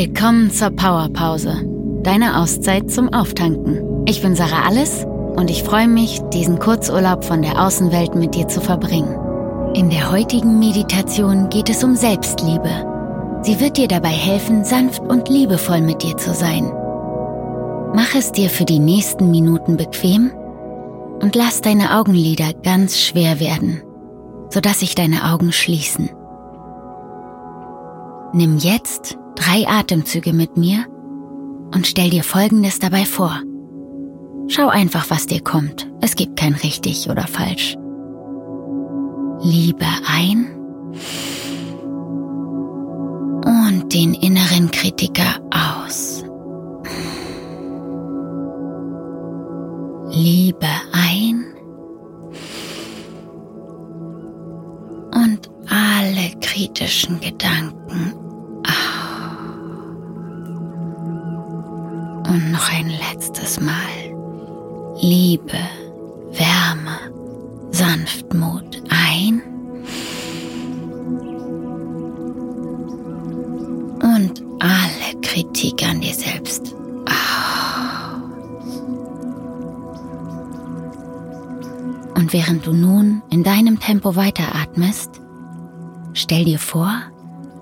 Willkommen zur Powerpause, deine Auszeit zum Auftanken. Ich bin Sarah Alles und ich freue mich, diesen Kurzurlaub von der Außenwelt mit dir zu verbringen. In der heutigen Meditation geht es um Selbstliebe. Sie wird dir dabei helfen, sanft und liebevoll mit dir zu sein. Mach es dir für die nächsten Minuten bequem und lass deine Augenlider ganz schwer werden, sodass sich deine Augen schließen. Nimm jetzt drei Atemzüge mit mir und stell dir Folgendes dabei vor. Schau einfach, was dir kommt. Es gibt kein richtig oder falsch. Liebe ein und den inneren Kritiker aus. Liebe ein und alle kritischen Gedanken Und noch ein letztes Mal. Liebe, Wärme, Sanftmut ein. Und alle Kritik an dir selbst aus. Und während du nun in deinem Tempo weiteratmest, stell dir vor,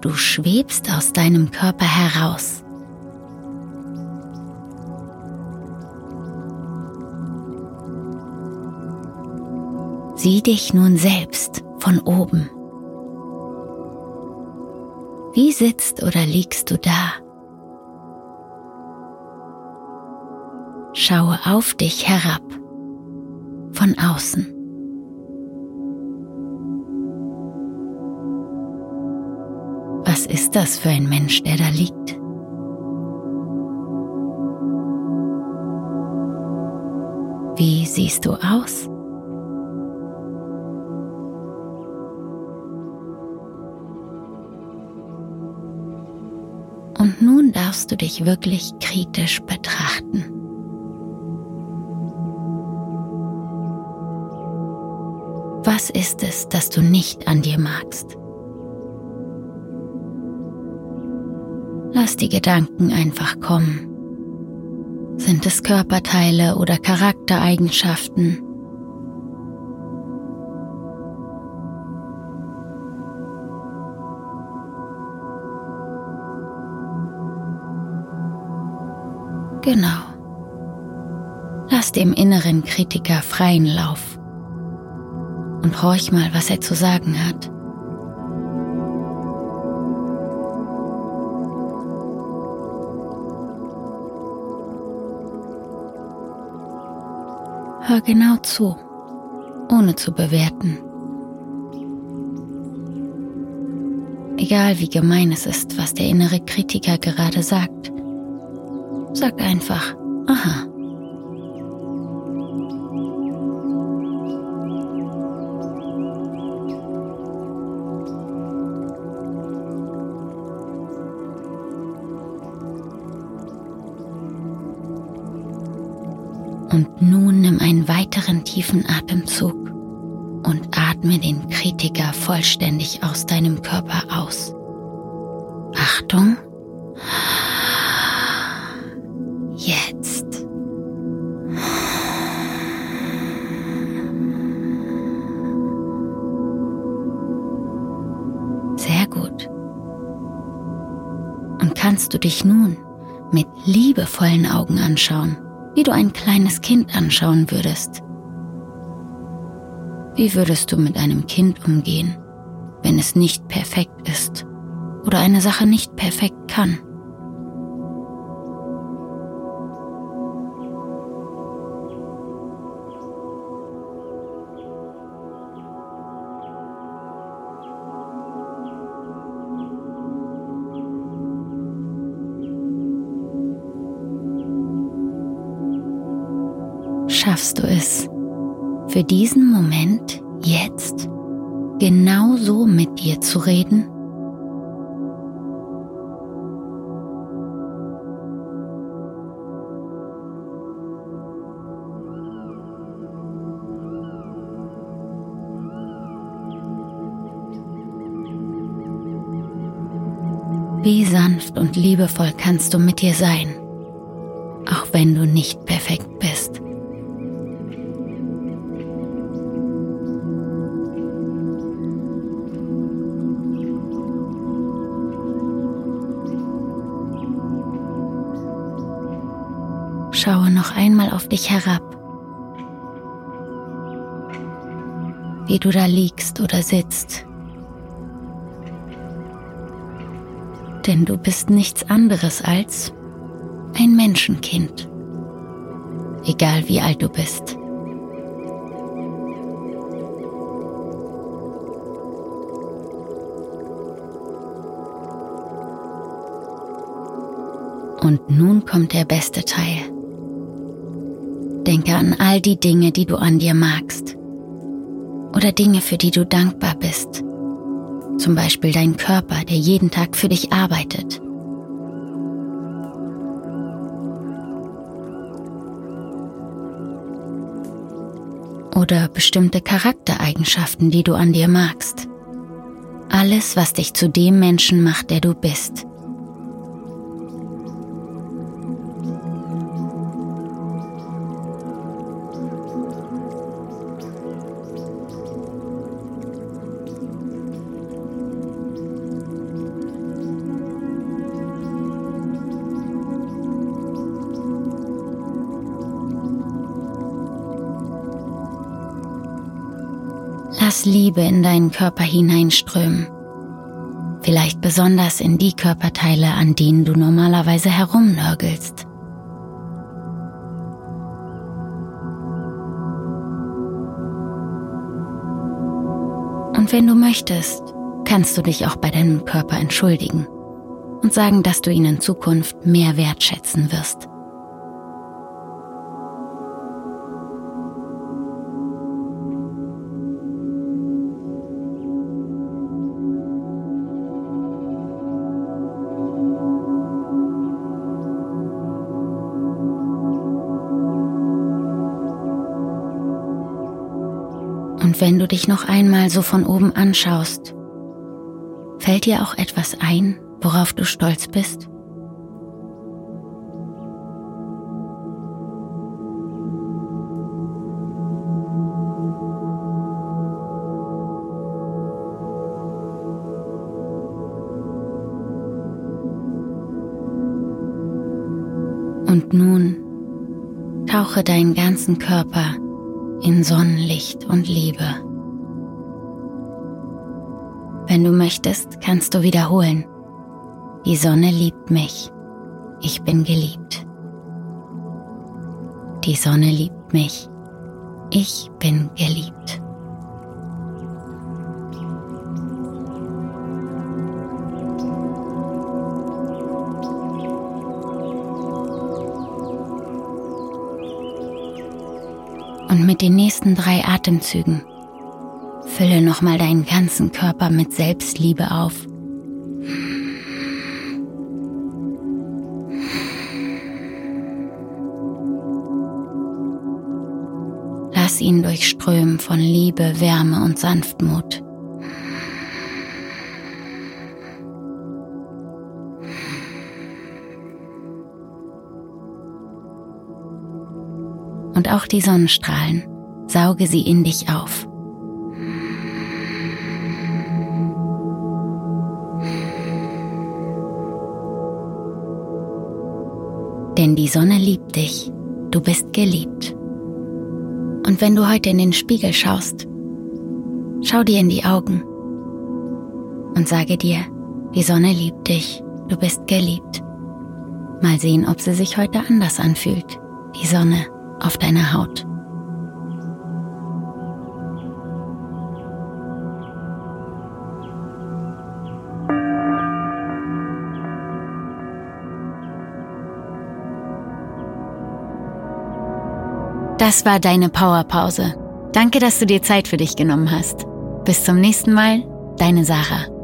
du schwebst aus deinem Körper heraus Sieh dich nun selbst von oben. Wie sitzt oder liegst du da? Schaue auf dich herab, von außen. Was ist das für ein Mensch, der da liegt? Wie siehst du aus? Darfst du dich wirklich kritisch betrachten. Was ist es, das du nicht an dir magst? Lass die Gedanken einfach kommen. Sind es Körperteile oder Charaktereigenschaften? Genau. Lass dem inneren Kritiker freien Lauf und horch mal, was er zu sagen hat. Hör genau zu, ohne zu bewerten. Egal wie gemein es ist, was der innere Kritiker gerade sagt. Sag einfach, aha. Und nun nimm einen weiteren tiefen Atemzug und atme den Kritiker vollständig aus deinem Körper aus. Achtung! Kannst du dich nun mit liebevollen Augen anschauen, wie du ein kleines Kind anschauen würdest. Wie würdest du mit einem Kind umgehen, wenn es nicht perfekt ist oder eine Sache nicht perfekt kann? Schaffst du es, für diesen Moment jetzt genau so mit dir zu reden? Wie sanft und liebevoll kannst du mit dir sein, auch wenn du nicht perfekt Schaue noch einmal auf dich herab, wie du da liegst oder sitzt. Denn du bist nichts anderes als ein Menschenkind, egal wie alt du bist. Und nun kommt der beste Teil. Denke an all die Dinge, die du an dir magst. Oder Dinge, für die du dankbar bist. Zum Beispiel dein Körper, der jeden Tag für dich arbeitet. Oder bestimmte Charaktereigenschaften, die du an dir magst. Alles, was dich zu dem Menschen macht, der du bist. Liebe in deinen Körper hineinströmen. Vielleicht besonders in die Körperteile, an denen du normalerweise herumnörgelst. Und wenn du möchtest, kannst du dich auch bei deinem Körper entschuldigen und sagen, dass du ihn in Zukunft mehr wertschätzen wirst. Und wenn du dich noch einmal so von oben anschaust, fällt dir auch etwas ein, worauf du stolz bist? Und nun tauche deinen ganzen Körper in Sonnenlicht und Liebe. Wenn du möchtest, kannst du wiederholen. Die Sonne liebt mich. Ich bin geliebt. Die Sonne liebt mich. Ich bin geliebt. Und mit den nächsten drei Atemzügen fülle nochmal deinen ganzen Körper mit Selbstliebe auf. Lass ihn durchströmen von Liebe, Wärme und Sanftmut. Und auch die Sonnenstrahlen, sauge sie in dich auf. Denn die Sonne liebt dich, du bist geliebt. Und wenn du heute in den Spiegel schaust, schau dir in die Augen und sage dir, die Sonne liebt dich, du bist geliebt. Mal sehen, ob sie sich heute anders anfühlt, die Sonne auf deiner Haut. Das war deine Powerpause. Danke, dass du dir Zeit für dich genommen hast. Bis zum nächsten Mal, deine Sarah.